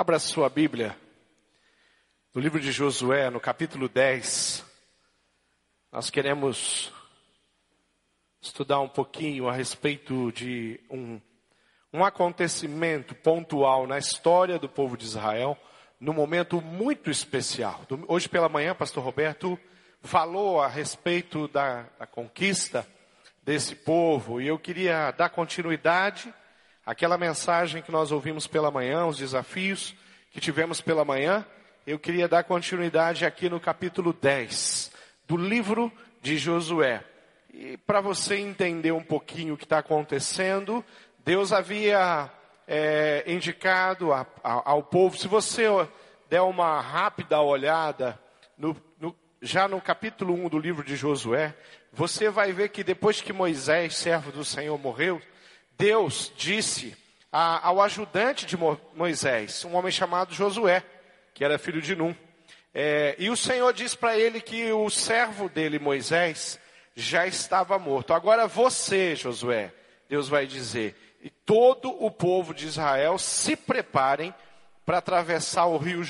Abra sua Bíblia no livro de Josué, no capítulo 10. Nós queremos estudar um pouquinho a respeito de um, um acontecimento pontual na história do povo de Israel, num momento muito especial. Hoje pela manhã, pastor Roberto falou a respeito da, da conquista desse povo e eu queria dar continuidade àquela mensagem que nós ouvimos pela manhã, os desafios que tivemos pela manhã. Eu queria dar continuidade aqui no capítulo 10 do livro de Josué. E para você entender um pouquinho o que está acontecendo, Deus havia é, indicado a, a, ao povo, se você der uma rápida olhada no, no, já no capítulo 1 do livro de Josué, você vai ver que depois que Moisés, servo do Senhor, morreu, Deus disse a, ao ajudante de Moisés, um homem chamado Josué, que era filho de Num, é, e o Senhor disse para ele que o servo dele, Moisés, já estava morto. Agora você, Josué, Deus vai dizer, e todo o povo de Israel se preparem para atravessar o rio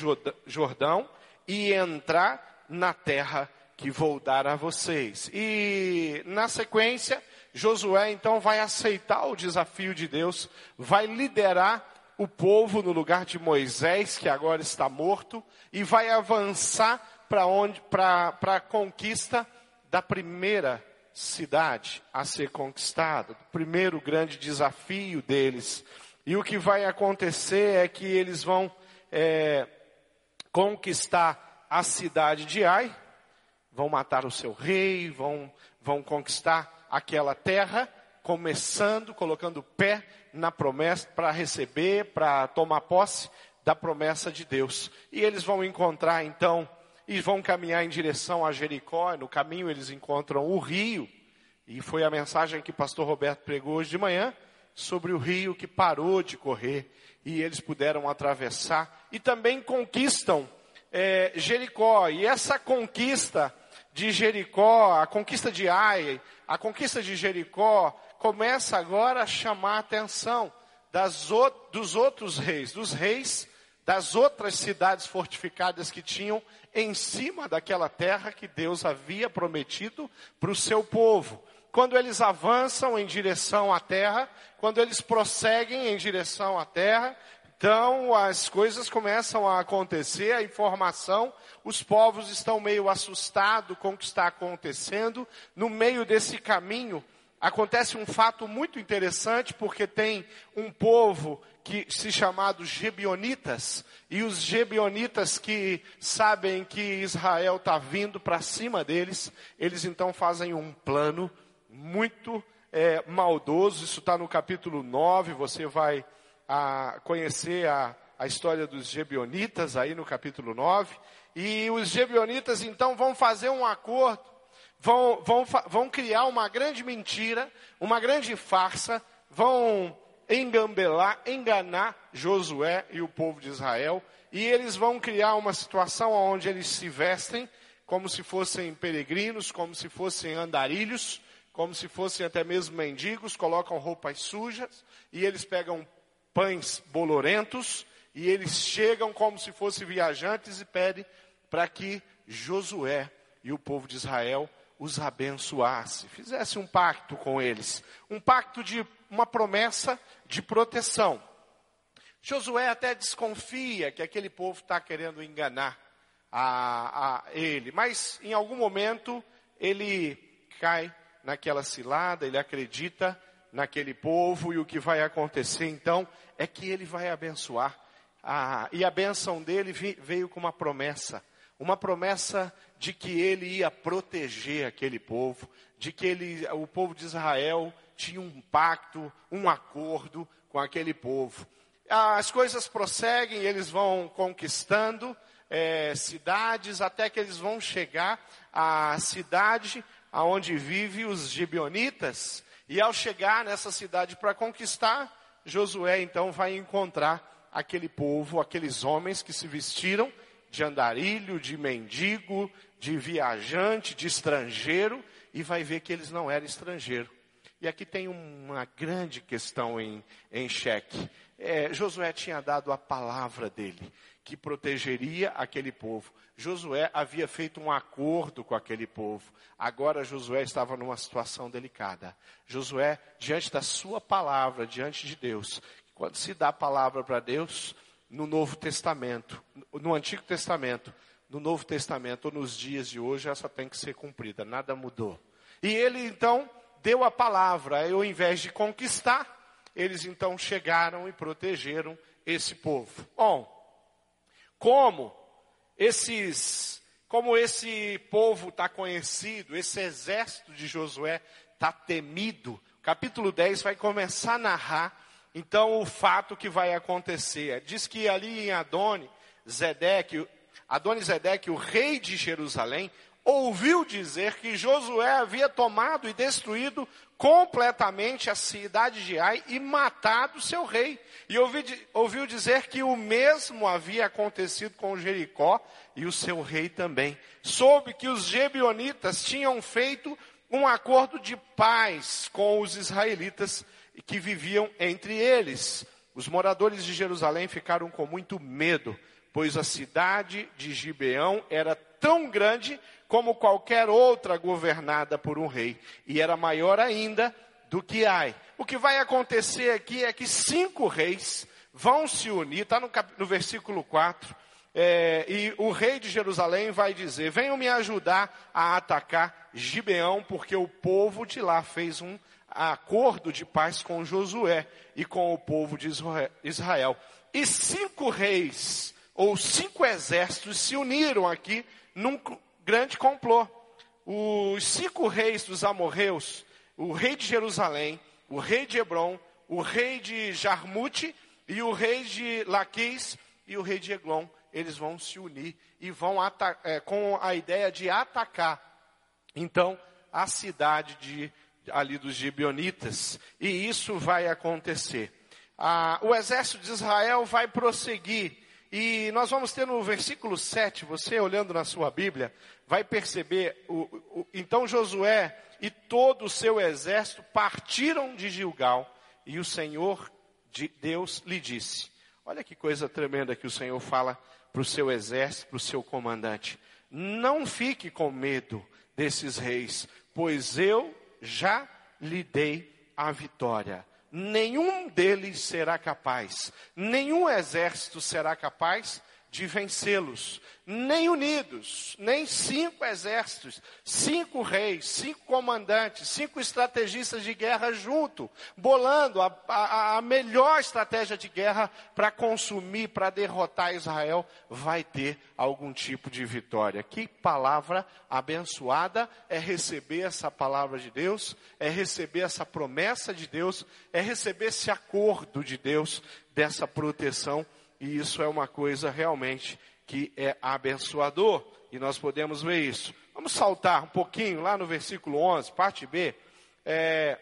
Jordão e entrar na terra que vou dar a vocês. E na sequência, Josué então vai aceitar o desafio de Deus, vai liderar o povo no lugar de Moisés, que agora está morto, e vai avançar para onde para a conquista da primeira cidade a ser conquistada, o primeiro grande desafio deles. E o que vai acontecer é que eles vão é, conquistar a cidade de Ai, vão matar o seu rei, vão, vão conquistar aquela terra, começando, colocando o pé na promessa para receber, para tomar posse da promessa de Deus. E eles vão encontrar então e vão caminhar em direção a Jericó. No caminho eles encontram o rio. E foi a mensagem que pastor Roberto pregou hoje de manhã sobre o rio que parou de correr e eles puderam atravessar e também conquistam é, Jericó. E essa conquista de Jericó, a conquista de Ai, a conquista de Jericó, começa agora a chamar a atenção das, dos outros reis, dos reis das outras cidades fortificadas que tinham em cima daquela terra que Deus havia prometido para o seu povo. Quando eles avançam em direção à terra, quando eles prosseguem em direção à terra, então as coisas começam a acontecer, a informação, os povos estão meio assustados com o que está acontecendo. No meio desse caminho, acontece um fato muito interessante, porque tem um povo que se chamado Gebionitas, e os Gebionitas que sabem que Israel está vindo para cima deles, eles então fazem um plano muito é, maldoso, isso está no capítulo 9, você vai a, conhecer a, a história dos Gebionitas aí no capítulo 9, e os Gebionitas então vão fazer um acordo, vão, vão, vão criar uma grande mentira, uma grande farsa, vão engambelar, enganar Josué e o povo de Israel, e eles vão criar uma situação onde eles se vestem como se fossem peregrinos, como se fossem andarilhos, como se fossem até mesmo mendigos, colocam roupas sujas, e eles pegam pães bolorentos, e eles chegam como se fossem viajantes e pedem para que Josué e o povo de Israel os abençoasse, fizesse um pacto com eles, um pacto de uma promessa de proteção. Josué até desconfia que aquele povo está querendo enganar a, a ele, mas em algum momento ele cai naquela cilada, ele acredita naquele povo e o que vai acontecer então é que ele vai abençoar. Ah, e a benção dele veio com uma promessa, uma promessa de que ele ia proteger aquele povo, de que ele, o povo de Israel tinha um pacto, um acordo com aquele povo. As coisas prosseguem, eles vão conquistando é, cidades até que eles vão chegar à cidade aonde vivem os gibeonitas. E ao chegar nessa cidade para conquistar, Josué então vai encontrar aquele povo, aqueles homens que se vestiram de andarilho, de mendigo, de viajante, de estrangeiro, e vai ver que eles não eram estrangeiros E aqui tem uma grande questão em, em xeque. É, Josué tinha dado a palavra dele, que protegeria aquele povo. Josué havia feito um acordo com aquele povo. Agora Josué estava numa situação delicada. Josué, diante da sua palavra, diante de Deus, quando se dá a palavra para Deus, no Novo Testamento, no Antigo Testamento, no Novo Testamento ou nos dias de hoje, essa tem que ser cumprida, nada mudou. E ele então deu a palavra, ao invés de conquistar, eles então chegaram e protegeram esse povo. Bom, como esses, como esse povo está conhecido, esse exército de Josué está temido, capítulo 10 vai começar a narrar então o fato que vai acontecer. Diz que ali em Adoni, Zedeque, Adoni Zedeque, o rei de Jerusalém, ouviu dizer que Josué havia tomado e destruído completamente a cidade de Ai e matado seu rei. E ouvi, ouviu dizer que o mesmo havia acontecido com Jericó e o seu rei também. Soube que os gebionitas tinham feito um acordo de paz com os israelitas que viviam entre eles. Os moradores de Jerusalém ficaram com muito medo, pois a cidade de Gibeão era tão grande como qualquer outra governada por um rei, e era maior ainda do que Ai. O que vai acontecer aqui é que cinco reis vão se unir, está no, no, versículo 4, é, e o rei de Jerusalém vai dizer: Venham me ajudar a atacar Gibeão, porque o povo de lá fez um acordo de paz com Josué e com o povo de Israel. E cinco reis, ou cinco exércitos, se uniram aqui num grande complô. Os cinco reis dos amorreus, o rei de Jerusalém, o rei de Hebron, o rei de Jarmute e o rei de Laquis e o rei de Eglon, eles vão se unir e vão é, com a ideia de atacar, então, a cidade de ali dos gibeonitas, e isso vai acontecer. Ah, o exército de Israel vai prosseguir, e nós vamos ter no versículo 7, você olhando na sua Bíblia, vai perceber, o, o, então Josué e todo o seu exército partiram de Gilgal, e o Senhor de Deus lhe disse, olha que coisa tremenda que o Senhor fala para o seu exército, para o seu comandante, não fique com medo desses reis, pois eu já lhe dei a vitória. Nenhum deles será capaz, nenhum exército será capaz de vencê-los, nem unidos, nem cinco exércitos, cinco reis, cinco comandantes, cinco estrategistas de guerra junto, bolando a, a, a melhor estratégia de guerra para consumir, para derrotar Israel, vai ter algum tipo de vitória. Que palavra abençoada é receber essa palavra de Deus, é receber essa promessa de Deus, é receber esse acordo de Deus dessa proteção e isso é uma coisa realmente que é abençoador, e nós podemos ver isso. Vamos saltar um pouquinho lá no versículo 11, parte B. É,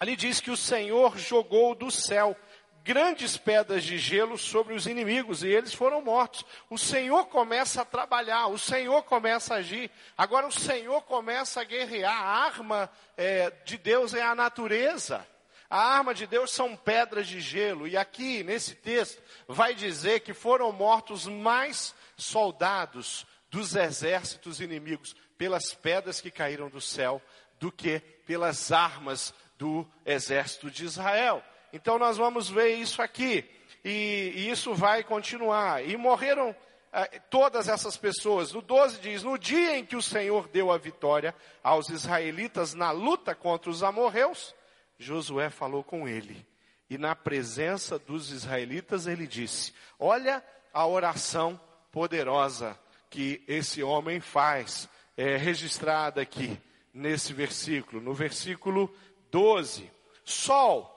ali diz que o Senhor jogou do céu grandes pedras de gelo sobre os inimigos e eles foram mortos. O Senhor começa a trabalhar, o Senhor começa a agir. Agora o Senhor começa a guerrear. A arma é, de Deus é a natureza. A arma de Deus são pedras de gelo. E aqui, nesse texto, vai dizer que foram mortos mais soldados dos exércitos inimigos pelas pedras que caíram do céu do que pelas armas do exército de Israel. Então nós vamos ver isso aqui. E, e isso vai continuar. E morreram eh, todas essas pessoas. No 12 diz: No dia em que o Senhor deu a vitória aos israelitas na luta contra os amorreus, Josué falou com ele. E na presença dos israelitas ele disse: Olha a oração poderosa que esse homem faz, é registrada aqui nesse versículo, no versículo 12: Sol,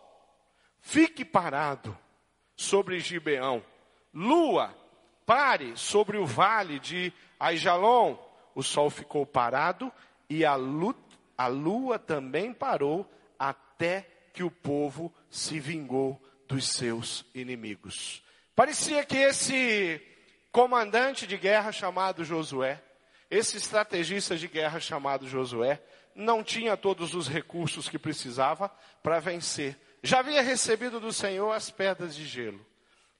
fique parado sobre Gibeão, lua, pare sobre o vale de Aijalon. O sol ficou parado e a, a lua também parou até que o povo se vingou dos seus inimigos. Parecia que esse comandante de guerra chamado Josué, esse estrategista de guerra chamado Josué, não tinha todos os recursos que precisava para vencer. Já havia recebido do Senhor as pedras de gelo.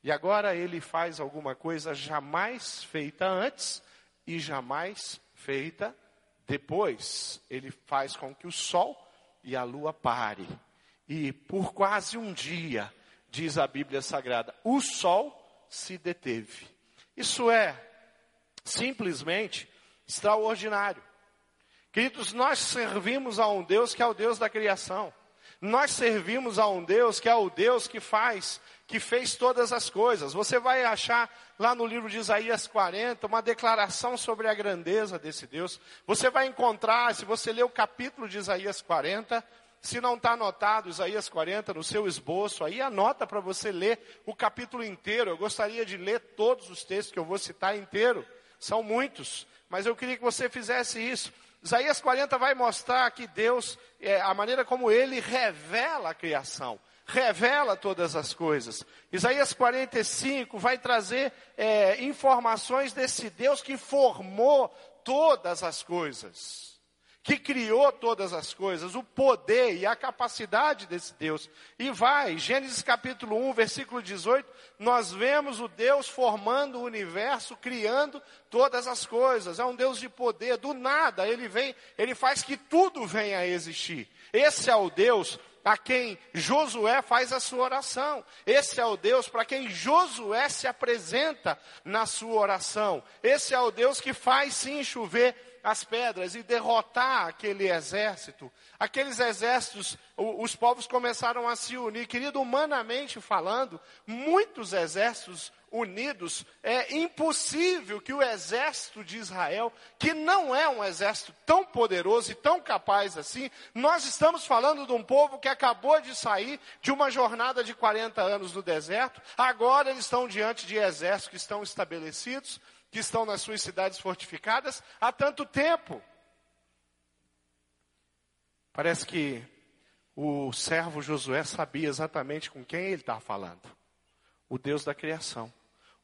E agora ele faz alguma coisa jamais feita antes e jamais feita depois. Ele faz com que o sol e a lua pare. E por quase um dia, diz a Bíblia Sagrada, o sol se deteve. Isso é simplesmente extraordinário. Queridos, nós servimos a um Deus que é o Deus da criação. Nós servimos a um Deus que é o Deus que faz, que fez todas as coisas. Você vai achar lá no livro de Isaías 40 uma declaração sobre a grandeza desse Deus. Você vai encontrar, se você ler o capítulo de Isaías 40, se não está anotado Isaías 40 no seu esboço, aí anota para você ler o capítulo inteiro. Eu gostaria de ler todos os textos que eu vou citar inteiro. São muitos, mas eu queria que você fizesse isso. Isaías 40 vai mostrar que Deus, é, a maneira como ele revela a criação, revela todas as coisas. Isaías 45 vai trazer é, informações desse Deus que formou todas as coisas que criou todas as coisas, o poder e a capacidade desse Deus. E vai, Gênesis capítulo 1, versículo 18, nós vemos o Deus formando o universo, criando todas as coisas. É um Deus de poder, do nada ele vem, ele faz que tudo venha a existir. Esse é o Deus a quem Josué faz a sua oração. Esse é o Deus para quem Josué se apresenta na sua oração. Esse é o Deus que faz sim chover as pedras e derrotar aquele exército. Aqueles exércitos, os povos começaram a se unir. Querido, humanamente falando, muitos exércitos unidos, é impossível que o exército de Israel, que não é um exército tão poderoso e tão capaz assim, nós estamos falando de um povo que acabou de sair de uma jornada de 40 anos no deserto, agora eles estão diante de exércitos que estão estabelecidos, que estão nas suas cidades fortificadas há tanto tempo. Parece que o servo Josué sabia exatamente com quem ele estava falando. O Deus da criação.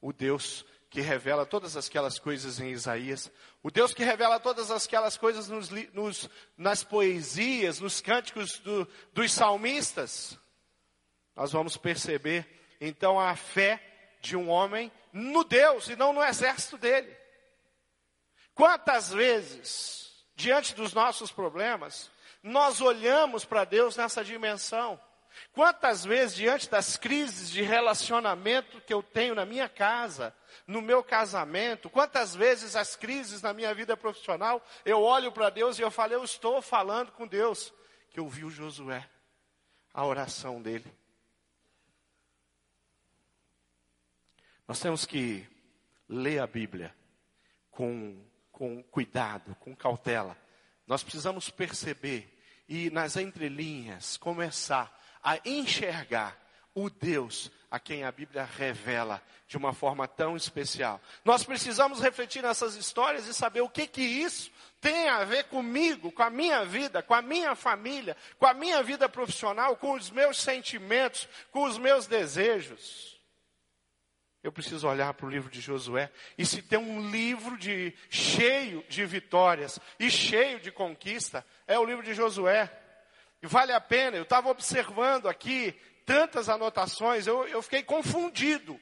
O Deus que revela todas aquelas coisas em Isaías. O Deus que revela todas aquelas coisas nos, nos, nas poesias, nos cânticos do, dos salmistas. Nós vamos perceber, então, a fé de um homem no Deus e não no exército dele. Quantas vezes, diante dos nossos problemas, nós olhamos para Deus nessa dimensão? Quantas vezes, diante das crises de relacionamento que eu tenho na minha casa, no meu casamento, quantas vezes as crises na minha vida profissional, eu olho para Deus e eu falo, eu estou falando com Deus, que eu vi o Josué, a oração dele. Nós temos que ler a Bíblia com, com cuidado, com cautela. Nós precisamos perceber e nas entrelinhas começar a enxergar o Deus a quem a Bíblia revela de uma forma tão especial. Nós precisamos refletir nessas histórias e saber o que que isso tem a ver comigo, com a minha vida, com a minha família, com a minha vida profissional, com os meus sentimentos, com os meus desejos. Eu preciso olhar para o livro de Josué. E se tem um livro de, cheio de vitórias e cheio de conquista, é o livro de Josué. E vale a pena, eu estava observando aqui tantas anotações, eu, eu fiquei confundido.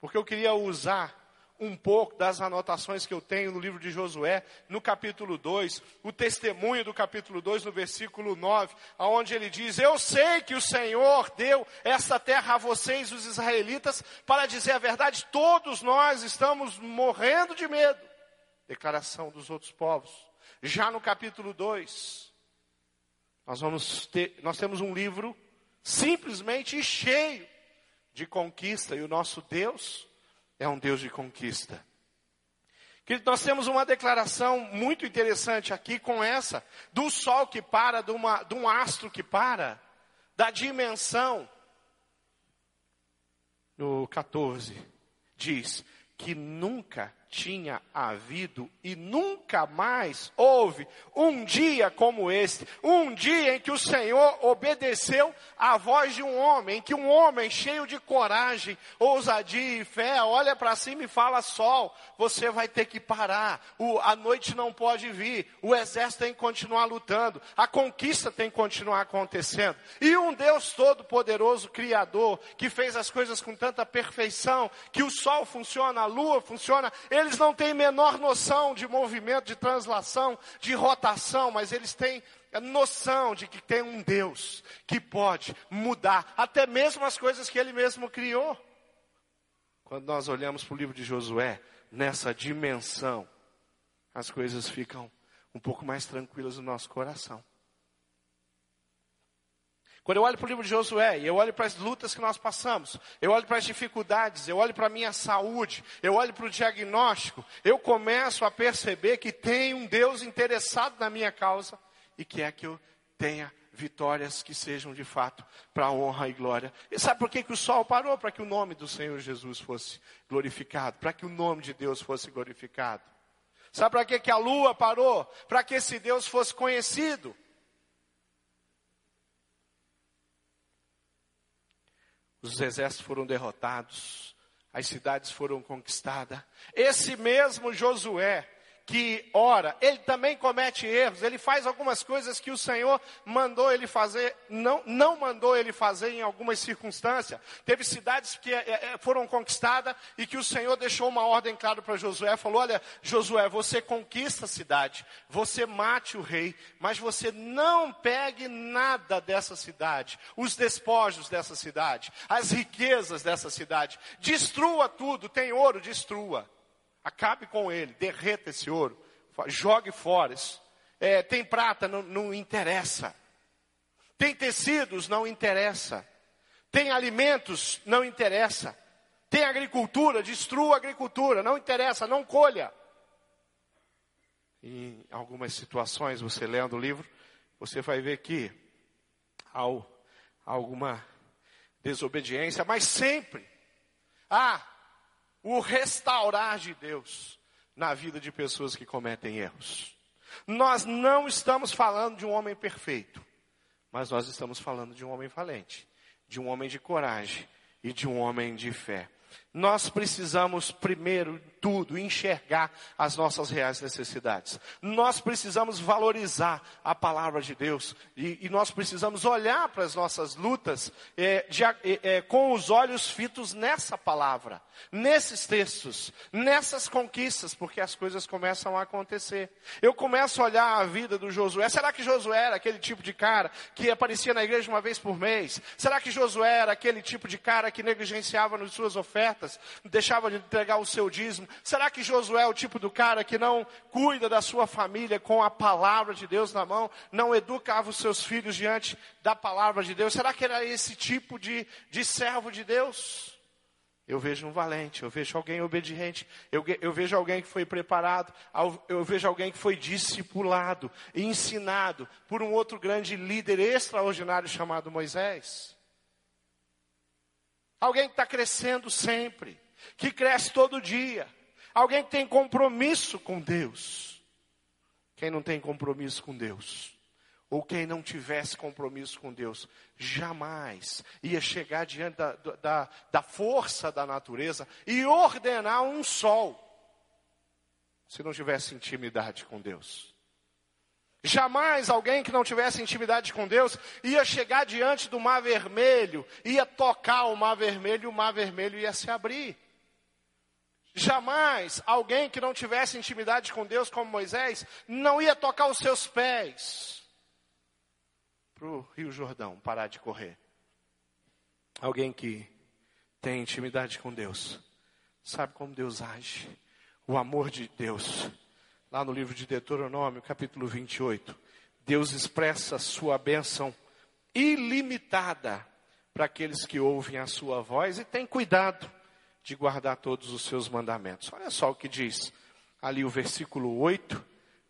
Porque eu queria usar um pouco das anotações que eu tenho no livro de Josué, no capítulo 2, o testemunho do capítulo 2, no versículo 9, aonde ele diz: Eu sei que o Senhor deu essa terra a vocês, os israelitas, para dizer a verdade, todos nós estamos morrendo de medo. Declaração dos outros povos. Já no capítulo 2, nós vamos ter, nós temos um livro simplesmente cheio de conquista, e o nosso Deus é um Deus de conquista. Nós temos uma declaração muito interessante aqui com essa, do sol que para, de, uma, de um astro que para, da dimensão. No 14, diz que nunca tinha havido e nunca mais houve um dia como este, um dia em que o Senhor obedeceu à voz de um homem, em que um homem cheio de coragem, ousadia e fé olha para cima e fala: Sol, você vai ter que parar, o, a noite não pode vir, o exército tem que continuar lutando, a conquista tem que continuar acontecendo. E um Deus todo-poderoso, Criador, que fez as coisas com tanta perfeição, que o sol funciona, a lua funciona, eles não têm menor noção de movimento, de translação, de rotação, mas eles têm noção de que tem um Deus que pode mudar até mesmo as coisas que ele mesmo criou. Quando nós olhamos para o livro de Josué, nessa dimensão, as coisas ficam um pouco mais tranquilas no nosso coração. Quando eu olho para o livro de Josué, eu olho para as lutas que nós passamos, eu olho para as dificuldades, eu olho para a minha saúde, eu olho para o diagnóstico, eu começo a perceber que tem um Deus interessado na minha causa e quer que eu tenha vitórias que sejam de fato para a honra e glória. E sabe por que, que o sol parou? Para que o nome do Senhor Jesus fosse glorificado, para que o nome de Deus fosse glorificado. Sabe para que, que a lua parou? Para que esse Deus fosse conhecido. Os exércitos foram derrotados, as cidades foram conquistadas. Esse mesmo Josué, que ora, ele também comete erros, ele faz algumas coisas que o Senhor mandou ele fazer, não, não mandou ele fazer em algumas circunstâncias. Teve cidades que é, é, foram conquistadas e que o Senhor deixou uma ordem clara para Josué, falou, olha, Josué, você conquista a cidade, você mate o rei, mas você não pegue nada dessa cidade, os despojos dessa cidade, as riquezas dessa cidade, destrua tudo, tem ouro, destrua. Acabe com ele, derreta esse ouro, jogue fora. É, tem prata, não, não interessa. Tem tecidos, não interessa. Tem alimentos, não interessa. Tem agricultura, destrua a agricultura, não interessa, não colha. Em algumas situações, você lendo o livro, você vai ver que há alguma desobediência, mas sempre há o restaurar de Deus na vida de pessoas que cometem erros. Nós não estamos falando de um homem perfeito, mas nós estamos falando de um homem valente, de um homem de coragem e de um homem de fé. Nós precisamos, primeiro tudo, enxergar as nossas reais necessidades. Nós precisamos valorizar a palavra de Deus. E, e nós precisamos olhar para as nossas lutas é, de, é, é, com os olhos fitos nessa palavra, nesses textos, nessas conquistas, porque as coisas começam a acontecer. Eu começo a olhar a vida do Josué. Será que Josué era aquele tipo de cara que aparecia na igreja uma vez por mês? Será que Josué era aquele tipo de cara que negligenciava nas suas ofertas, deixava de entregar o seu dízimo? Será que Josué é o tipo do cara que não cuida da sua família com a palavra de Deus na mão, não educava os seus filhos diante da palavra de Deus? Será que era esse tipo de, de servo de Deus? Eu vejo um valente, eu vejo alguém obediente, eu, eu, vejo alguém que foi preparado, eu vejo alguém que foi discipulado ensinado por um outro grande líder extraordinário chamado Moisés. Alguém que está crescendo sempre, que cresce todo dia. Alguém que tem compromisso com Deus. Quem não tem compromisso com Deus, ou quem não tivesse compromisso com Deus, jamais ia chegar diante da, da, da força da natureza e ordenar um sol, se não tivesse intimidade com Deus. Jamais alguém que não tivesse intimidade com Deus ia chegar diante do mar vermelho, ia tocar o mar vermelho e o mar vermelho ia se abrir. Jamais alguém que não tivesse intimidade com Deus, como Moisés, não ia tocar os seus pés para o Rio Jordão parar de correr. Alguém que tem intimidade com Deus, sabe como Deus age, o amor de Deus. Lá no livro de Deuteronômio, capítulo 28, Deus expressa sua bênção ilimitada para aqueles que ouvem a sua voz e tem cuidado de guardar todos os seus mandamentos. Olha só o que diz ali o versículo 8,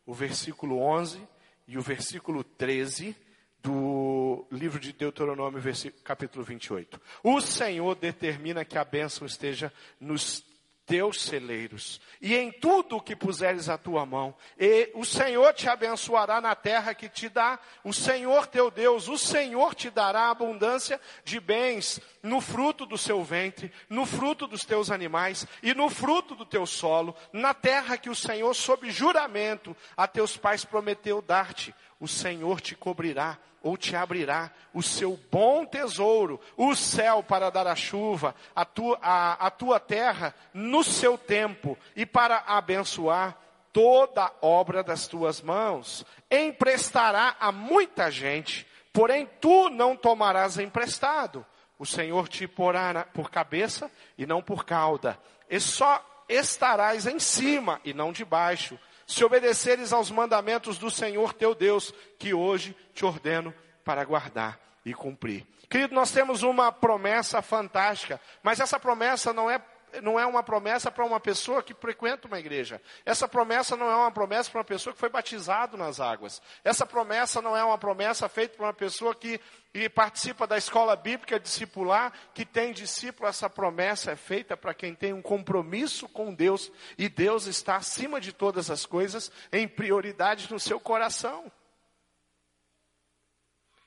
o versículo 11 e o versículo 13 do livro de Deuteronômio, capítulo 28. O Senhor determina que a bênção esteja nos teus celeiros, e em tudo o que puseres a tua mão, e o Senhor te abençoará na terra que te dá, o Senhor teu Deus, o Senhor te dará abundância de bens no fruto do seu ventre, no fruto dos teus animais e no fruto do teu solo, na terra que o Senhor, sob juramento, a teus pais prometeu dar-te, o Senhor te cobrirá ou te abrirá o seu bom tesouro, o céu para dar a chuva, a tua, a, a tua terra no seu tempo, e para abençoar toda a obra das tuas mãos. Emprestará a muita gente, porém tu não tomarás emprestado. O Senhor te porá por cabeça e não por cauda, e só estarás em cima e não debaixo se obedeceres aos mandamentos do Senhor teu Deus, que hoje te ordeno para guardar e cumprir. Querido, nós temos uma promessa fantástica, mas essa promessa não é não é uma promessa para uma pessoa que frequenta uma igreja. Essa promessa não é uma promessa para uma pessoa que foi batizado nas águas. Essa promessa não é uma promessa feita para uma pessoa que, que participa da escola bíblica discipular, que tem discípulo. Essa promessa é feita para quem tem um compromisso com Deus e Deus está acima de todas as coisas, em prioridade no seu coração.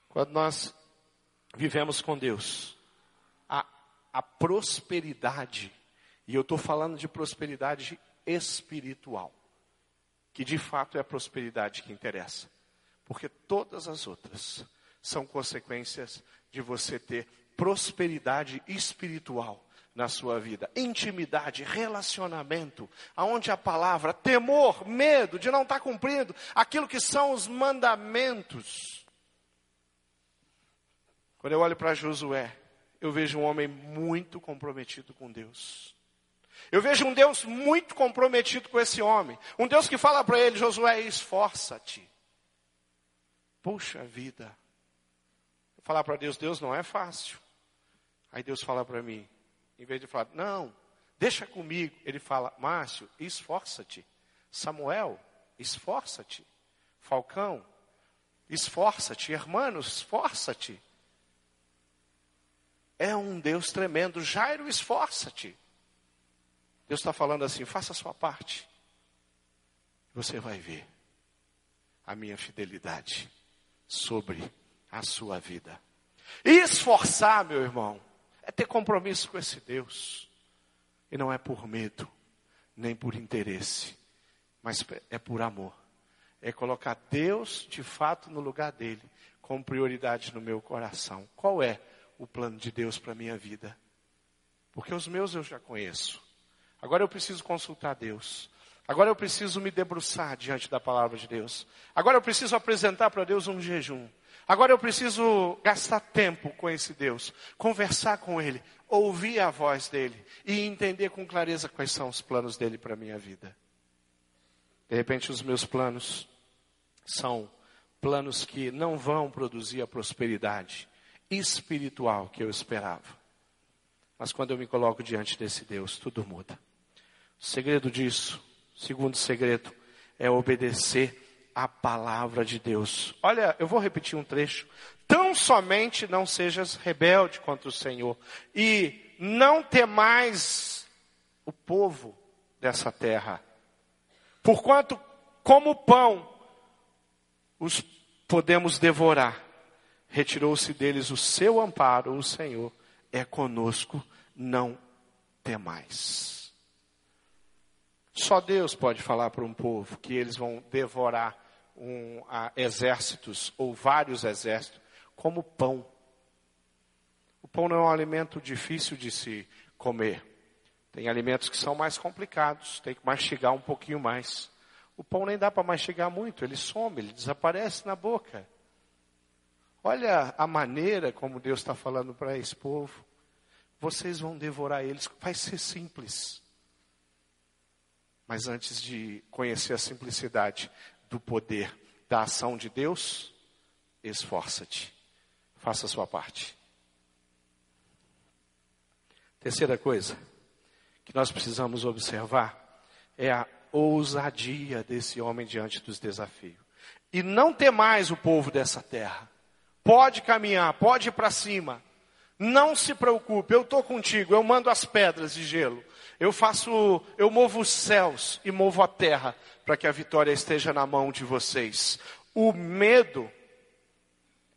Quando nós vivemos com Deus, a, a prosperidade e eu estou falando de prosperidade espiritual, que de fato é a prosperidade que interessa, porque todas as outras são consequências de você ter prosperidade espiritual na sua vida, intimidade, relacionamento, aonde a palavra temor, medo de não estar cumprindo aquilo que são os mandamentos. Quando eu olho para Josué, eu vejo um homem muito comprometido com Deus. Eu vejo um Deus muito comprometido com esse homem. Um Deus que fala para ele, Josué, esforça-te. Puxa vida. Falar para Deus, Deus não é fácil. Aí Deus fala para mim, em vez de falar, não, deixa comigo, ele fala, Márcio, esforça-te. Samuel, esforça-te. Falcão, esforça-te. Hermanos, esforça-te. É um Deus tremendo. Jairo, esforça-te. Deus está falando assim: faça a sua parte. Você vai ver a minha fidelidade sobre a sua vida. E esforçar, meu irmão, é ter compromisso com esse Deus. E não é por medo, nem por interesse, mas é por amor. É colocar Deus de fato no lugar dele, com prioridade no meu coração. Qual é o plano de Deus para a minha vida? Porque os meus eu já conheço. Agora eu preciso consultar Deus. Agora eu preciso me debruçar diante da palavra de Deus. Agora eu preciso apresentar para Deus um jejum. Agora eu preciso gastar tempo com esse Deus, conversar com Ele, ouvir a voz dEle e entender com clareza quais são os planos dEle para a minha vida. De repente, os meus planos são planos que não vão produzir a prosperidade espiritual que eu esperava. Mas quando eu me coloco diante desse Deus, tudo muda. O segredo disso, segundo segredo, é obedecer a palavra de Deus. Olha, eu vou repetir um trecho. Tão somente não sejas rebelde contra o Senhor e não temais o povo dessa terra. Porquanto, como pão, os podemos devorar. Retirou-se deles o seu amparo, o Senhor é conosco, não temais. Só Deus pode falar para um povo que eles vão devorar um, a, exércitos ou vários exércitos como pão. O pão não é um alimento difícil de se comer. Tem alimentos que são mais complicados, tem que mastigar um pouquinho mais. O pão nem dá para mastigar muito, ele some, ele desaparece na boca. Olha a maneira como Deus está falando para esse povo. Vocês vão devorar eles, vai ser simples. Mas antes de conhecer a simplicidade do poder da ação de Deus, esforça-te. Faça a sua parte. Terceira coisa que nós precisamos observar é a ousadia desse homem diante dos desafios. E não ter mais o povo dessa terra. Pode caminhar, pode ir para cima. Não se preocupe, eu estou contigo, eu mando as pedras de gelo. Eu faço, eu movo os céus e movo a terra para que a vitória esteja na mão de vocês. O medo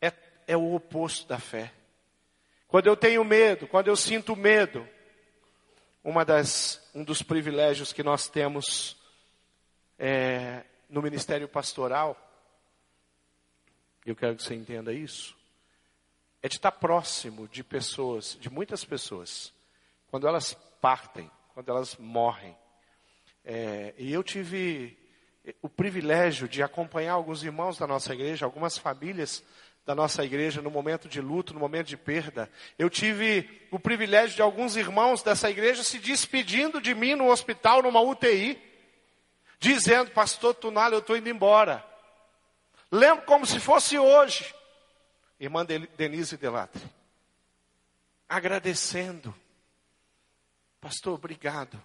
é, é o oposto da fé. Quando eu tenho medo, quando eu sinto medo, uma das, um dos privilégios que nós temos é, no ministério pastoral, eu quero que você entenda isso, é de estar próximo de pessoas, de muitas pessoas, quando elas partem, quando elas morrem. É, e eu tive o privilégio de acompanhar alguns irmãos da nossa igreja, algumas famílias da nossa igreja no momento de luto, no momento de perda. Eu tive o privilégio de alguns irmãos dessa igreja se despedindo de mim no hospital, numa UTI, dizendo, pastor Tunal, eu estou indo embora. Lembro como se fosse hoje. Irmã Denise Delatre. Agradecendo. Pastor, obrigado.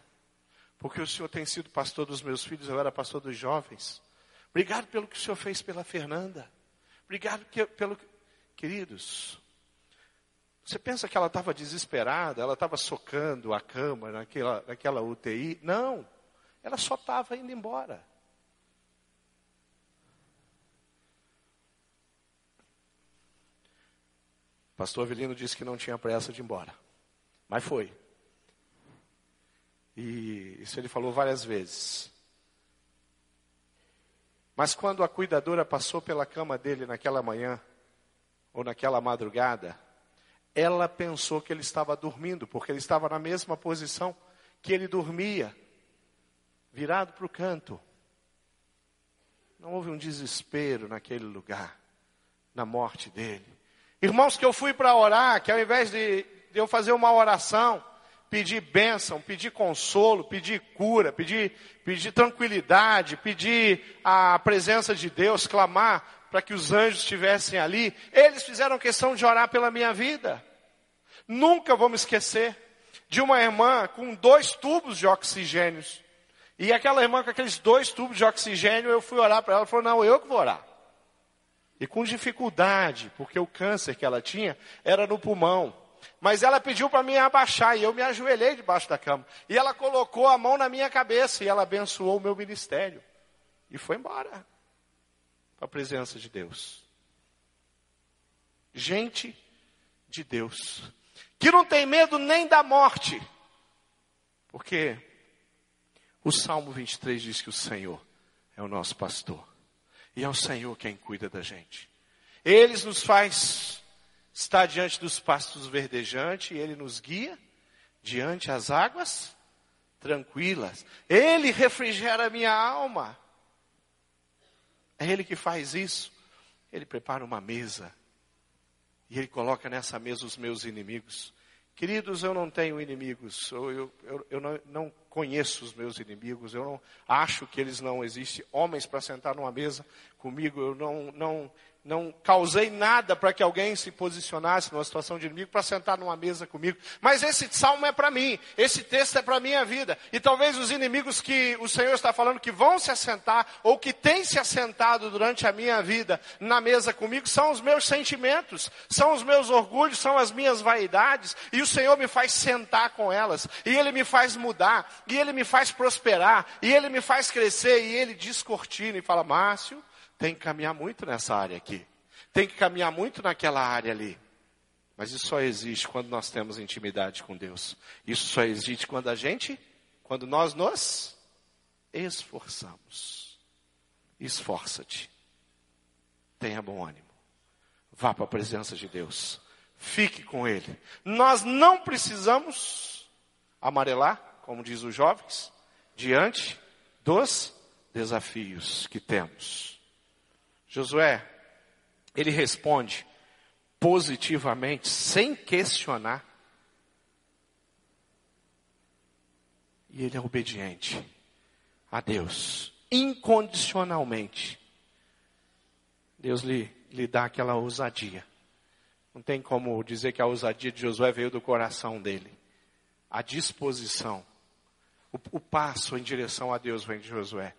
Porque o Senhor tem sido pastor dos meus filhos, eu era pastor dos jovens. Obrigado pelo que o Senhor fez pela Fernanda. Obrigado que, pelo. Queridos, você pensa que ela estava desesperada, ela estava socando a cama naquela, naquela UTI? Não, ela só estava indo embora. Pastor Avelino disse que não tinha pressa de ir embora, mas foi. E isso ele falou várias vezes. Mas quando a cuidadora passou pela cama dele naquela manhã, ou naquela madrugada, ela pensou que ele estava dormindo, porque ele estava na mesma posição que ele dormia, virado para o canto. Não houve um desespero naquele lugar, na morte dele. Irmãos, que eu fui para orar, que ao invés de, de eu fazer uma oração, pedir bênção, pedir consolo, pedir cura, pedir, pedir tranquilidade, pedir a presença de Deus, clamar para que os anjos estivessem ali. Eles fizeram questão de orar pela minha vida. Nunca vou me esquecer de uma irmã com dois tubos de oxigênio. E aquela irmã com aqueles dois tubos de oxigênio, eu fui orar para ela, ela falou, não, eu que vou orar. E com dificuldade, porque o câncer que ela tinha era no pulmão. Mas ela pediu para mim abaixar e eu me ajoelhei debaixo da cama. E ela colocou a mão na minha cabeça e ela abençoou o meu ministério. E foi embora para a presença de Deus. Gente de Deus, que não tem medo nem da morte. Porque o Salmo 23 diz que o Senhor é o nosso pastor. E é o Senhor quem cuida da gente. Ele nos faz está diante dos pastos verdejantes e ele nos guia diante as águas tranquilas. Ele refrigera minha alma. É ele que faz isso. Ele prepara uma mesa e ele coloca nessa mesa os meus inimigos. Queridos, eu não tenho inimigos, eu, eu, eu, eu não, não, conheço os meus inimigos, eu não acho que eles não existem. Homens para sentar numa mesa comigo, eu não, não, não causei nada para que alguém se posicionasse numa situação de inimigo para sentar numa mesa comigo. Mas esse salmo é para mim, esse texto é para a minha vida. E talvez os inimigos que o Senhor está falando que vão se assentar, ou que têm se assentado durante a minha vida na mesa comigo, são os meus sentimentos, são os meus orgulhos, são as minhas vaidades. E o Senhor me faz sentar com elas, e Ele me faz mudar, e Ele me faz prosperar, e Ele me faz crescer, e Ele descortina e fala, Márcio, tem que caminhar muito nessa área aqui. Tem que caminhar muito naquela área ali. Mas isso só existe quando nós temos intimidade com Deus. Isso só existe quando a gente, quando nós nos esforçamos. Esforça-te. Tenha bom ânimo. Vá para a presença de Deus. Fique com Ele. Nós não precisamos amarelar, como diz os jovens, diante dos desafios que temos. Josué, ele responde positivamente, sem questionar. E ele é obediente a Deus, incondicionalmente. Deus lhe, lhe dá aquela ousadia. Não tem como dizer que a ousadia de Josué veio do coração dele. A disposição, o, o passo em direção a Deus vem de Josué.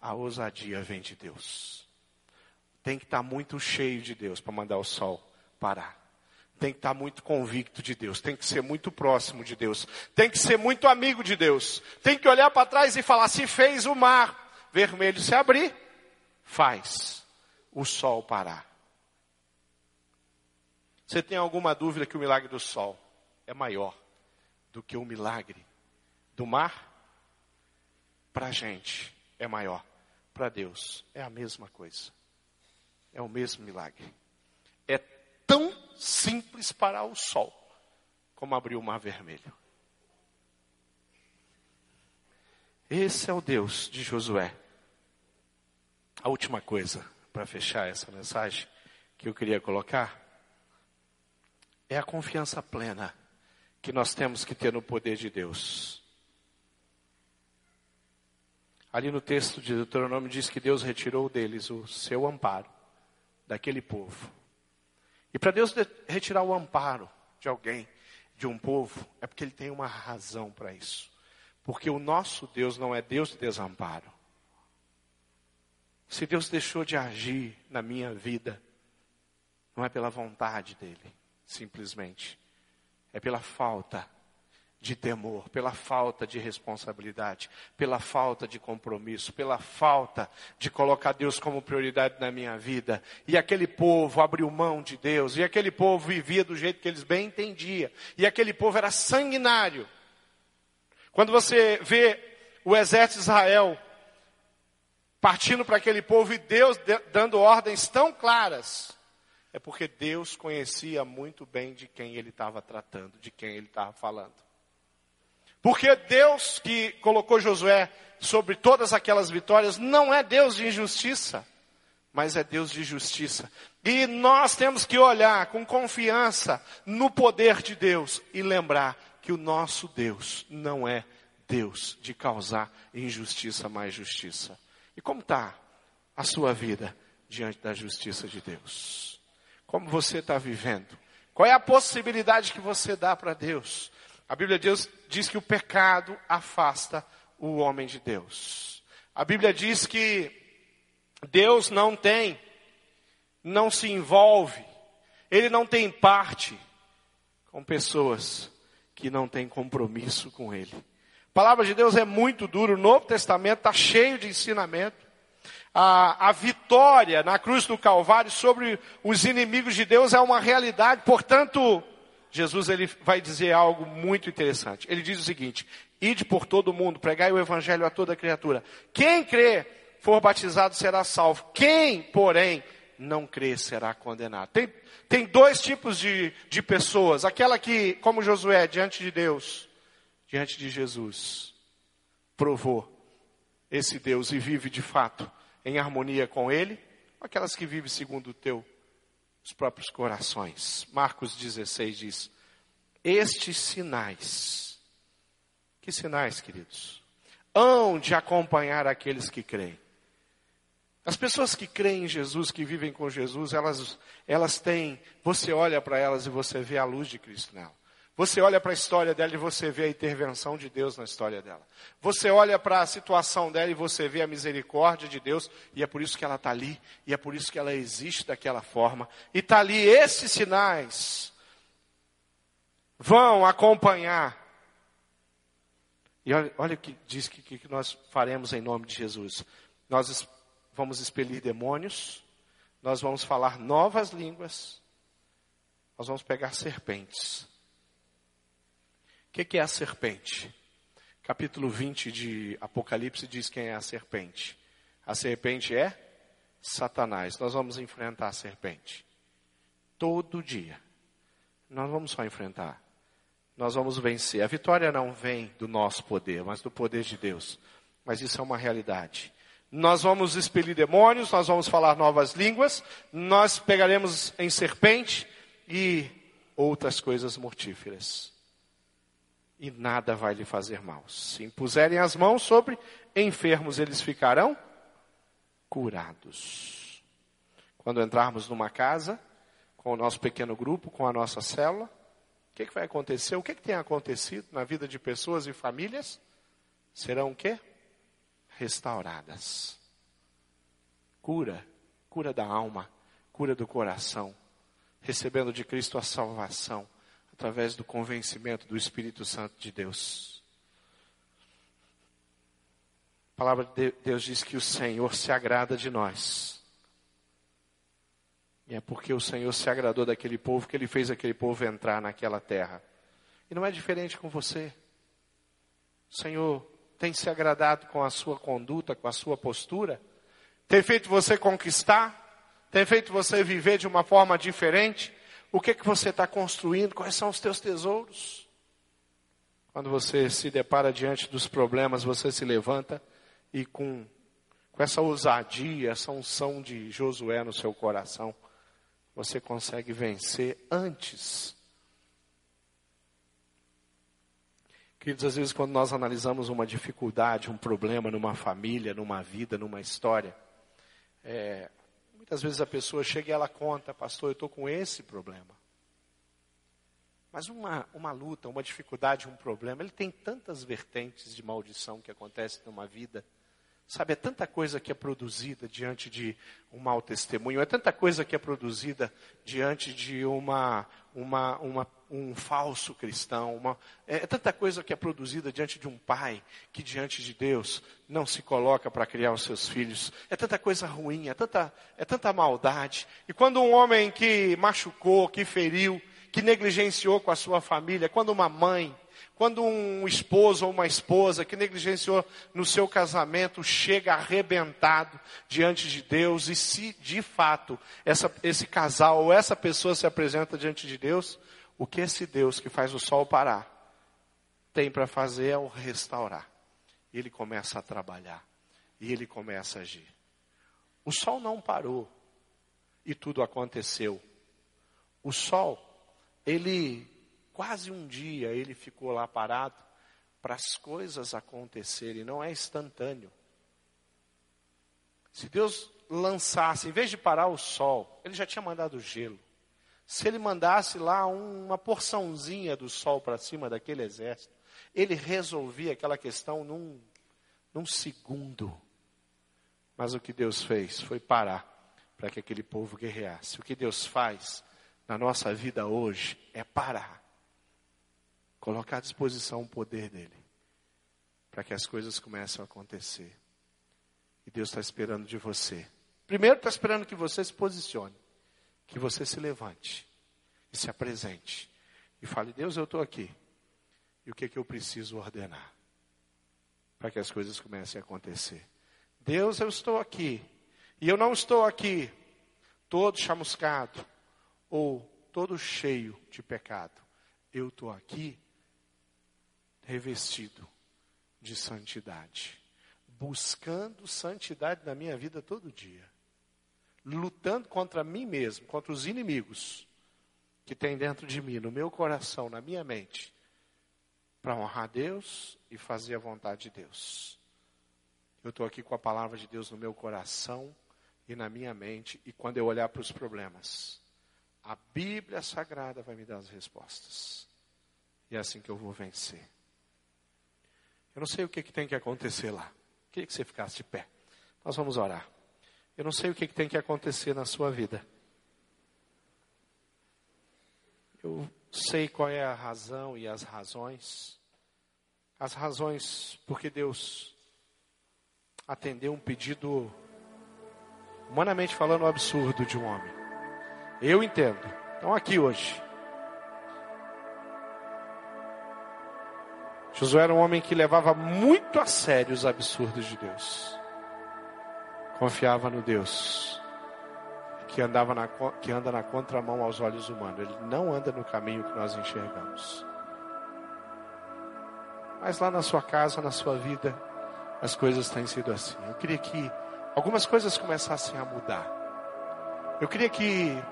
A ousadia vem de Deus tem que estar muito cheio de Deus para mandar o sol parar. tem que estar muito convicto de Deus, tem que ser muito próximo de Deus, tem que ser muito amigo de Deus, tem que olhar para trás e falar: se fez o mar vermelho se abrir, faz o sol parar. Você tem alguma dúvida que o milagre do sol é maior do que o milagre do mar? Para a gente é maior, para Deus é a mesma coisa, é o mesmo milagre. É tão simples parar o sol como abrir o mar vermelho. Esse é o Deus de Josué. A última coisa para fechar essa mensagem que eu queria colocar é a confiança plena que nós temos que ter no poder de Deus. Ali no texto de Deuteronômio diz que Deus retirou deles o seu amparo, daquele povo. E para Deus retirar o amparo de alguém, de um povo, é porque Ele tem uma razão para isso. Porque o nosso Deus não é Deus de desamparo. Se Deus deixou de agir na minha vida, não é pela vontade dEle, simplesmente. É pela falta de temor, pela falta de responsabilidade, pela falta de compromisso, pela falta de colocar Deus como prioridade na minha vida. E aquele povo abriu mão de Deus, e aquele povo vivia do jeito que eles bem entendiam, e aquele povo era sanguinário. Quando você vê o exército de Israel partindo para aquele povo e Deus dando ordens tão claras, é porque Deus conhecia muito bem de quem ele estava tratando, de quem ele estava falando. Porque Deus que colocou Josué sobre todas aquelas vitórias não é Deus de injustiça, mas é Deus de justiça. E nós temos que olhar com confiança no poder de Deus e lembrar que o nosso Deus não é Deus de causar injustiça mais justiça. E como está a sua vida diante da justiça de Deus? Como você está vivendo? Qual é a possibilidade que você dá para Deus? A Bíblia diz, diz que o pecado afasta o homem de Deus. A Bíblia diz que Deus não tem, não se envolve, Ele não tem parte com pessoas que não têm compromisso com Ele. A palavra de Deus é muito dura, o Novo Testamento está cheio de ensinamento a, a vitória na cruz do Calvário sobre os inimigos de Deus é uma realidade. Portanto, Jesus ele vai dizer algo muito interessante. Ele diz o seguinte: Ide por todo o mundo, pregai o evangelho a toda criatura. Quem crê, for batizado, será salvo. Quem, porém, não crê, será condenado. Tem, tem dois tipos de, de pessoas. Aquela que, como Josué, diante de Deus, diante de Jesus, provou esse Deus e vive de fato em harmonia com Ele, aquelas que vivem segundo o teu, os próprios corações. Marcos 16 diz: Estes sinais, que sinais, queridos? Hão de acompanhar aqueles que creem. As pessoas que creem em Jesus, que vivem com Jesus, elas, elas têm, você olha para elas e você vê a luz de Cristo nela. Você olha para a história dela e você vê a intervenção de Deus na história dela. Você olha para a situação dela e você vê a misericórdia de Deus, e é por isso que ela está ali, e é por isso que ela existe daquela forma. E está ali esses sinais vão acompanhar. E olha, olha o que diz que, que nós faremos em nome de Jesus. Nós vamos expelir demônios, nós vamos falar novas línguas, nós vamos pegar serpentes que, que é a serpente? Capítulo 20 de Apocalipse diz quem é a serpente. A serpente é Satanás. Nós vamos enfrentar a serpente. Todo dia. Nós vamos só enfrentar. Nós vamos vencer. A vitória não vem do nosso poder, mas do poder de Deus. Mas isso é uma realidade. Nós vamos expelir demônios, nós vamos falar novas línguas, nós pegaremos em serpente e outras coisas mortíferas e nada vai lhe fazer mal. Se impuserem as mãos sobre enfermos, eles ficarão curados. Quando entrarmos numa casa, com o nosso pequeno grupo, com a nossa célula, o que, que vai acontecer? O que, que tem acontecido na vida de pessoas e famílias? Serão o quê? Restauradas. Cura, cura da alma, cura do coração, recebendo de Cristo a salvação através do convencimento do Espírito Santo de Deus. A palavra de Deus diz que o Senhor se agrada de nós. E é porque o Senhor se agradou daquele povo que ele fez aquele povo entrar naquela terra. E não é diferente com você. O Senhor tem se agradado com a sua conduta, com a sua postura, tem feito você conquistar, tem feito você viver de uma forma diferente. O que, que você está construindo? Quais são os teus tesouros? Quando você se depara diante dos problemas, você se levanta e com, com essa ousadia, essa unção de Josué no seu coração, você consegue vencer antes. Queridos, às vezes quando nós analisamos uma dificuldade, um problema numa família, numa vida, numa história, é, muitas vezes a pessoa chega e ela conta, pastor, eu estou com esse problema. Mas uma, uma luta, uma dificuldade, um problema, ele tem tantas vertentes de maldição que acontece numa vida Sabe, é tanta coisa que é produzida diante de um mau testemunho, é tanta coisa que é produzida diante de uma, uma, uma um falso cristão, uma, é, é tanta coisa que é produzida diante de um pai que diante de Deus não se coloca para criar os seus filhos. É tanta coisa ruim, é tanta, é tanta maldade. E quando um homem que machucou, que feriu, que negligenciou com a sua família, quando uma mãe quando um esposo ou uma esposa que negligenciou no seu casamento chega arrebentado diante de Deus, e se de fato essa, esse casal ou essa pessoa se apresenta diante de Deus, o que esse Deus que faz o sol parar tem para fazer é o restaurar. E ele começa a trabalhar, e ele começa a agir. O sol não parou, e tudo aconteceu. O sol, ele Quase um dia ele ficou lá parado para as coisas acontecerem, não é instantâneo. Se Deus lançasse, em vez de parar o sol, ele já tinha mandado gelo. Se ele mandasse lá uma porçãozinha do sol para cima daquele exército, ele resolvia aquela questão num, num segundo. Mas o que Deus fez foi parar para que aquele povo guerreasse. O que Deus faz na nossa vida hoje é parar Colocar à disposição o poder dele. Para que as coisas comecem a acontecer. E Deus está esperando de você. Primeiro está esperando que você se posicione. Que você se levante. E se apresente. E fale, Deus, eu estou aqui. E o que, que eu preciso ordenar? Para que as coisas comecem a acontecer. Deus, eu estou aqui. E eu não estou aqui todo chamuscado ou todo cheio de pecado. Eu estou aqui revestido de santidade, buscando santidade na minha vida todo dia, lutando contra mim mesmo, contra os inimigos que tem dentro de mim, no meu coração, na minha mente, para honrar Deus e fazer a vontade de Deus. Eu estou aqui com a palavra de Deus no meu coração e na minha mente, e quando eu olhar para os problemas, a Bíblia Sagrada vai me dar as respostas. E é assim que eu vou vencer. Eu não sei o que, que tem que acontecer lá. Queria que você ficasse de pé. Nós vamos orar. Eu não sei o que, que tem que acontecer na sua vida. Eu sei qual é a razão e as razões. As razões porque Deus atendeu um pedido, humanamente falando, absurdo de um homem. Eu entendo. Então, aqui hoje, Josué era um homem que levava muito a sério os absurdos de Deus. Confiava no Deus que, andava na, que anda na contramão aos olhos humanos. Ele não anda no caminho que nós enxergamos. Mas lá na sua casa, na sua vida, as coisas têm sido assim. Eu queria que algumas coisas começassem a mudar. Eu queria que,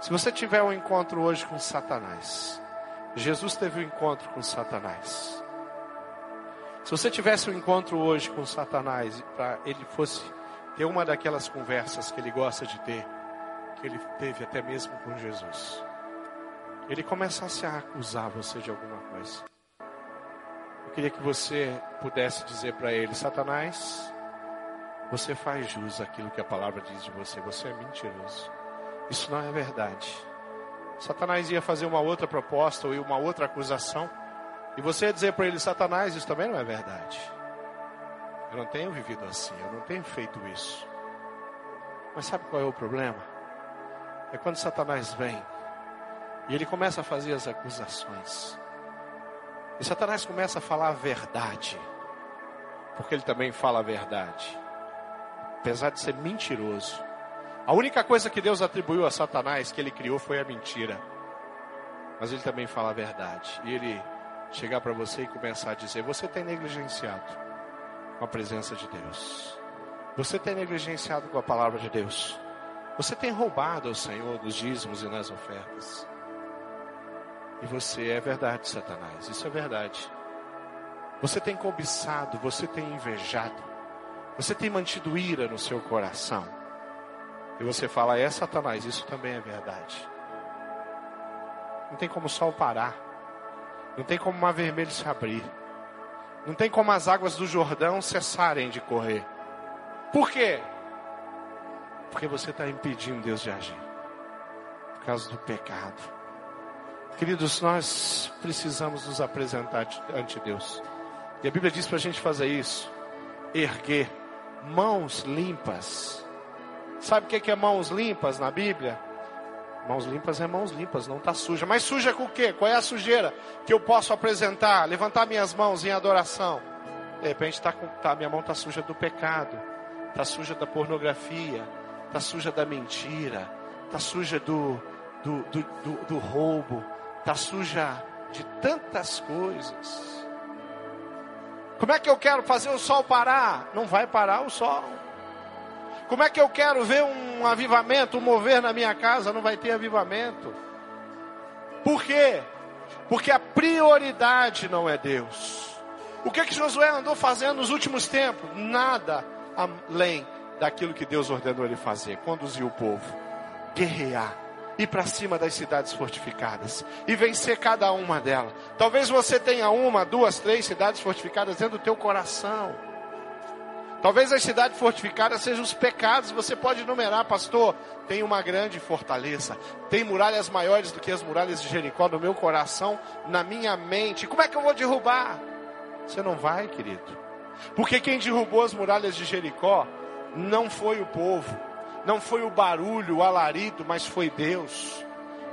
se você tiver um encontro hoje com Satanás, Jesus teve um encontro com Satanás. Se você tivesse um encontro hoje com Satanás, para ele fosse ter uma daquelas conversas que ele gosta de ter, que ele teve até mesmo com Jesus, ele começasse a acusar você de alguma coisa. Eu queria que você pudesse dizer para ele: Satanás, você faz jus aquilo que a palavra diz de você, você é mentiroso. Isso não é verdade. Satanás ia fazer uma outra proposta ou uma outra acusação. E você ia dizer para ele: Satanás, isso também não é verdade. Eu não tenho vivido assim, eu não tenho feito isso. Mas sabe qual é o problema? É quando Satanás vem e ele começa a fazer as acusações. E Satanás começa a falar a verdade. Porque ele também fala a verdade. Apesar de ser mentiroso. A única coisa que Deus atribuiu a Satanás que ele criou foi a mentira. Mas ele também fala a verdade. E ele chegar para você e começar a dizer: Você tem negligenciado com a presença de Deus. Você tem negligenciado com a palavra de Deus. Você tem roubado ao Senhor dos dízimos e nas ofertas. E você é verdade, Satanás. Isso é verdade. Você tem cobiçado, você tem invejado. Você tem mantido ira no seu coração. E você fala, é Satanás, isso também é verdade. Não tem como o sol parar. Não tem como o mar vermelho se abrir. Não tem como as águas do Jordão cessarem de correr. Por quê? Porque você está impedindo Deus de agir. Por causa do pecado. Queridos, nós precisamos nos apresentar ante Deus. E a Bíblia diz para a gente fazer isso. Erguer mãos limpas. Sabe o que é mãos limpas na Bíblia? Mãos limpas é mãos limpas, não está suja. Mas suja com o quê? Qual é a sujeira que eu posso apresentar? Levantar minhas mãos em adoração. De repente tá com, tá, minha mão está suja do pecado, está suja da pornografia, está suja da mentira, está suja do, do, do, do, do roubo, está suja de tantas coisas. Como é que eu quero fazer o sol parar? Não vai parar o sol. Como é que eu quero ver um avivamento, um mover na minha casa? Não vai ter avivamento. Por quê? Porque a prioridade não é Deus. O que que Josué andou fazendo nos últimos tempos? Nada além daquilo que Deus ordenou ele fazer, conduzir o povo, guerrear ir para cima das cidades fortificadas e vencer cada uma delas. Talvez você tenha uma, duas, três cidades fortificadas dentro do teu coração. Talvez as cidades fortificadas sejam os pecados, você pode enumerar, pastor. Tem uma grande fortaleza, tem muralhas maiores do que as muralhas de Jericó no meu coração, na minha mente. Como é que eu vou derrubar? Você não vai, querido. Porque quem derrubou as muralhas de Jericó não foi o povo, não foi o barulho, o alarido, mas foi Deus.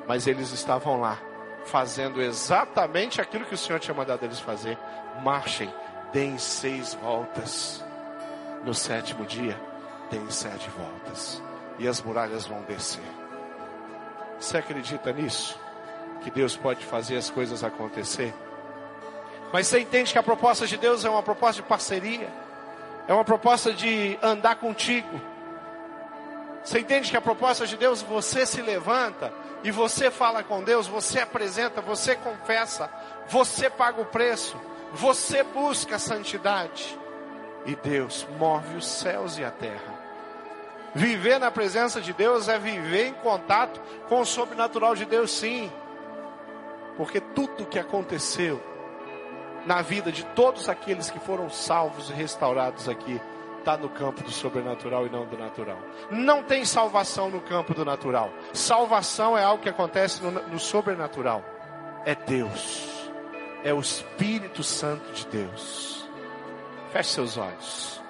Mas eles estavam lá, fazendo exatamente aquilo que o Senhor tinha mandado eles fazer. Marchem, deem seis voltas. No sétimo dia, deem sete voltas. E as muralhas vão descer. Você acredita nisso? Que Deus pode fazer as coisas acontecer? Mas você entende que a proposta de Deus é uma proposta de parceria, é uma proposta de andar contigo, você entende que a proposta de Deus, você se levanta e você fala com Deus, você apresenta, você confessa, você paga o preço, você busca a santidade. E Deus move os céus e a terra. Viver na presença de Deus é viver em contato com o sobrenatural de Deus, sim. Porque tudo que aconteceu na vida de todos aqueles que foram salvos e restaurados aqui está no campo do sobrenatural e não do natural. Não tem salvação no campo do natural. Salvação é algo que acontece no, no sobrenatural. É Deus. É o Espírito Santo de Deus. Feche seus olhos.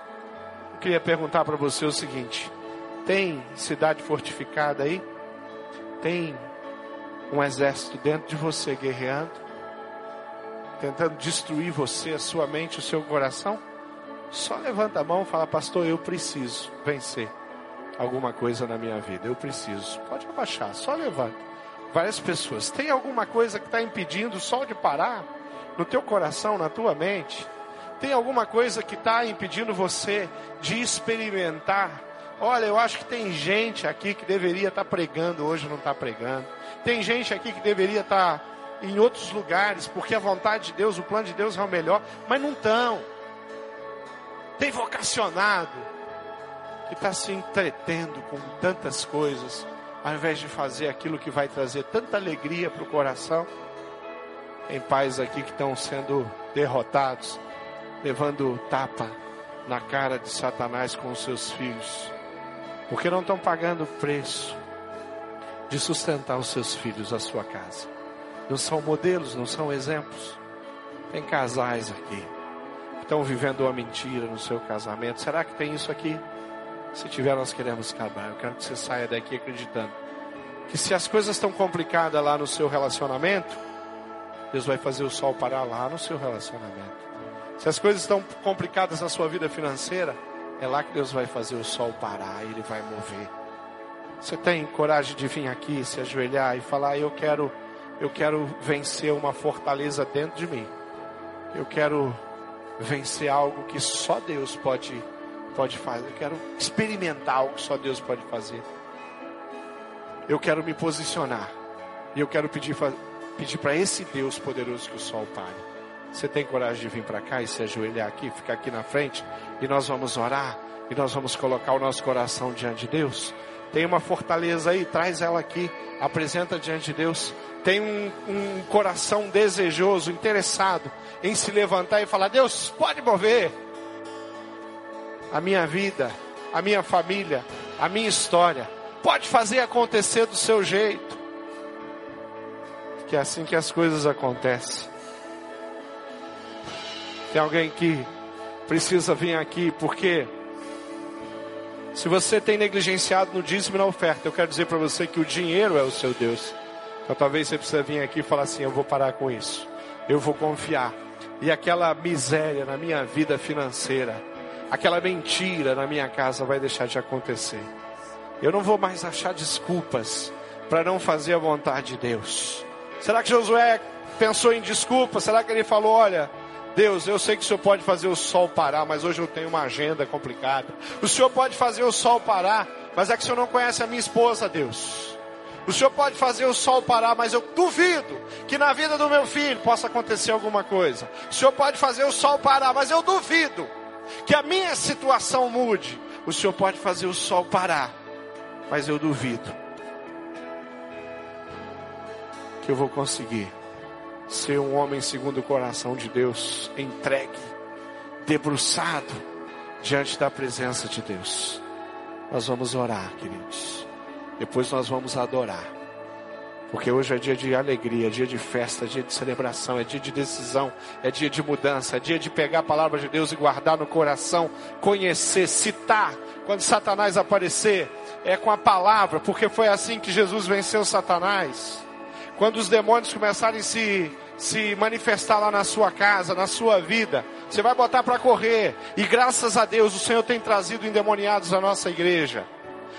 Eu queria perguntar para você o seguinte: tem cidade fortificada aí? Tem um exército dentro de você guerreando? Tentando destruir você, a sua mente, o seu coração? Só levanta a mão e fala, pastor, eu preciso vencer alguma coisa na minha vida. Eu preciso. Pode abaixar, só levanta. Várias pessoas. Tem alguma coisa que está impedindo o sol de parar no teu coração, na tua mente? Tem alguma coisa que está impedindo você de experimentar? Olha, eu acho que tem gente aqui que deveria estar tá pregando hoje não está pregando. Tem gente aqui que deveria estar tá em outros lugares porque a vontade de Deus, o plano de Deus é o melhor, mas não estão tem vocacionado, que está se entretendo com tantas coisas, ao invés de fazer aquilo que vai trazer tanta alegria para o coração. Tem pais aqui que estão sendo derrotados, levando tapa na cara de Satanás com os seus filhos, porque não estão pagando o preço. de sustentar os seus filhos, a sua casa. Não são modelos, não são exemplos. Tem casais aqui que estão vivendo uma mentira no seu casamento. Será que tem isso aqui? Se tiver, nós queremos acabar. Eu quero que você saia daqui acreditando que se as coisas estão complicadas lá no seu relacionamento, Deus vai fazer o sol parar lá no seu relacionamento. Se as coisas estão complicadas na sua vida financeira, é lá que Deus vai fazer o sol parar, ele vai mover. Você tem coragem de vir aqui, se ajoelhar e falar: "Eu quero eu quero vencer uma fortaleza dentro de mim. Eu quero vencer algo que só Deus pode pode fazer. Eu quero experimentar algo que só Deus pode fazer. Eu quero me posicionar. E eu quero pedir pedir para esse Deus poderoso que o sol pare. Você tem coragem de vir para cá e se ajoelhar aqui, ficar aqui na frente e nós vamos orar e nós vamos colocar o nosso coração diante de Deus? Tem uma fortaleza aí, traz ela aqui, apresenta diante de Deus. Tem um, um coração desejoso, interessado em se levantar e falar: Deus, pode mover a minha vida, a minha família, a minha história. Pode fazer acontecer do seu jeito. Que é assim que as coisas acontecem. Tem alguém que precisa vir aqui porque se você tem negligenciado no dízimo e na oferta, eu quero dizer para você que o dinheiro é o seu Deus. Então talvez você precisa vir aqui e falar assim: eu vou parar com isso. Eu vou confiar. E aquela miséria na minha vida financeira, aquela mentira na minha casa vai deixar de acontecer. Eu não vou mais achar desculpas para não fazer a vontade de Deus. Será que Josué pensou em desculpas? Será que ele falou: olha, Deus, eu sei que o Senhor pode fazer o sol parar, mas hoje eu tenho uma agenda complicada. O Senhor pode fazer o sol parar, mas é que o Senhor não conhece a minha esposa, Deus. O Senhor pode fazer o sol parar, mas eu duvido que na vida do meu filho possa acontecer alguma coisa. O Senhor pode fazer o sol parar, mas eu duvido que a minha situação mude. O Senhor pode fazer o sol parar, mas eu duvido que eu vou conseguir ser um homem segundo o coração de Deus, entregue, debruçado diante da presença de Deus. Nós vamos orar, queridos. Depois nós vamos adorar. Porque hoje é dia de alegria, é dia de festa, é dia de celebração, é dia de decisão, é dia de mudança, é dia de pegar a palavra de Deus e guardar no coração, conhecer, citar. Quando Satanás aparecer, é com a palavra, porque foi assim que Jesus venceu Satanás. Quando os demônios começarem a se, se manifestar lá na sua casa, na sua vida, você vai botar para correr. E graças a Deus o Senhor tem trazido endemoniados à nossa igreja.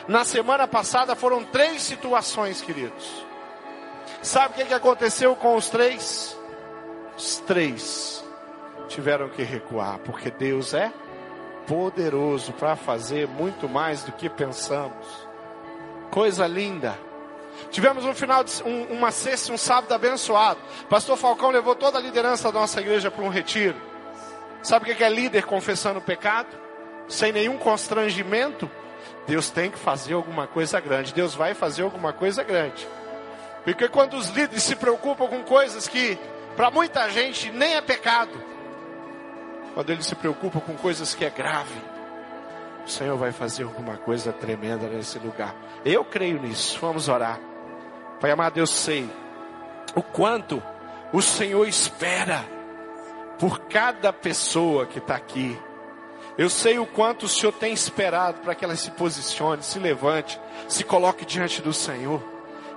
Na semana passada foram três situações, queridos. Sabe o que, que aconteceu com os três? Os três tiveram que recuar, porque Deus é poderoso para fazer muito mais do que pensamos. Coisa linda. Tivemos um final de um, uma sexta, um sábado abençoado. Pastor Falcão levou toda a liderança da nossa igreja para um retiro. Sabe o que é líder confessando o pecado? Sem nenhum constrangimento? Deus tem que fazer alguma coisa grande. Deus vai fazer alguma coisa grande. Porque quando os líderes se preocupam com coisas que para muita gente nem é pecado, quando eles se preocupam com coisas que é grave, o Senhor vai fazer alguma coisa tremenda nesse lugar. Eu creio nisso. Vamos orar. Pai amado, eu sei o quanto o Senhor espera por cada pessoa que está aqui. Eu sei o quanto o Senhor tem esperado para que ela se posicione, se levante, se coloque diante do Senhor.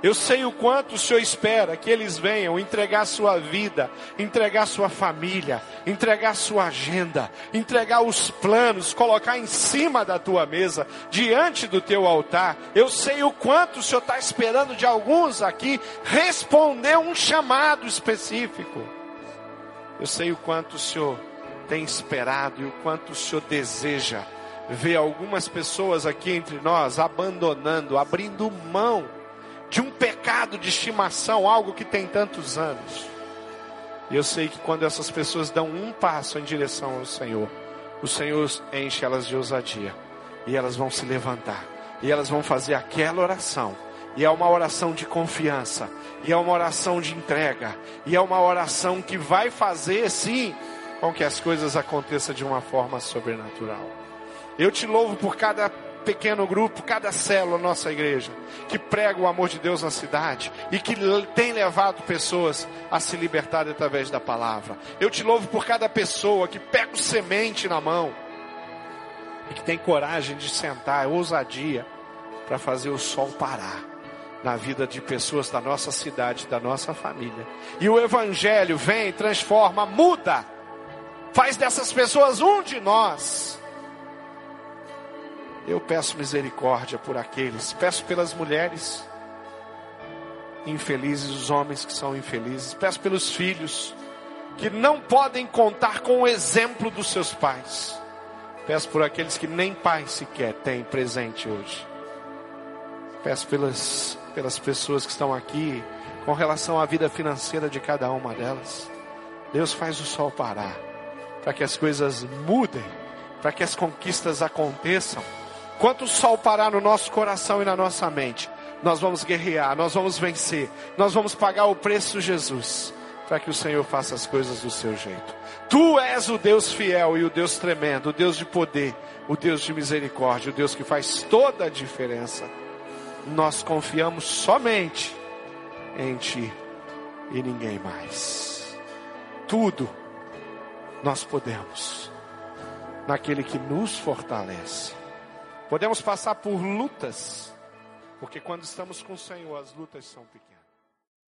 Eu sei o quanto o Senhor espera que eles venham entregar sua vida, entregar sua família, entregar sua agenda, entregar os planos, colocar em cima da tua mesa, diante do teu altar. Eu sei o quanto o Senhor está esperando de alguns aqui responder um chamado específico. Eu sei o quanto o Senhor tem esperado e o quanto o Senhor deseja ver algumas pessoas aqui entre nós abandonando, abrindo mão de um pecado de estimação, algo que tem tantos anos. E eu sei que quando essas pessoas dão um passo em direção ao Senhor, o Senhor enche elas de ousadia. E elas vão se levantar. E elas vão fazer aquela oração. E é uma oração de confiança. E é uma oração de entrega. E é uma oração que vai fazer, sim, com que as coisas aconteçam de uma forma sobrenatural. Eu te louvo por cada pequeno grupo, cada célula nossa igreja, que prega o amor de Deus na cidade e que tem levado pessoas a se libertar através da palavra. Eu te louvo por cada pessoa que pega o semente na mão e que tem coragem de sentar, ousadia, para fazer o sol parar na vida de pessoas da nossa cidade, da nossa família. E o Evangelho vem, transforma, muda, faz dessas pessoas um de nós. Eu peço misericórdia por aqueles, peço pelas mulheres infelizes, os homens que são infelizes, peço pelos filhos que não podem contar com o exemplo dos seus pais. Peço por aqueles que nem pai sequer têm presente hoje. Peço pelas, pelas pessoas que estão aqui com relação à vida financeira de cada uma delas. Deus faz o sol parar, para que as coisas mudem, para que as conquistas aconteçam. Quanto o sol parar no nosso coração e na nossa mente, nós vamos guerrear, nós vamos vencer, nós vamos pagar o preço Jesus, para que o Senhor faça as coisas do seu jeito. Tu és o Deus fiel e o Deus tremendo, o Deus de poder, o Deus de misericórdia, o Deus que faz toda a diferença. Nós confiamos somente em Ti e ninguém mais. Tudo nós podemos naquele que nos fortalece. Podemos passar por lutas, porque quando estamos com o Senhor, as lutas são pequenas.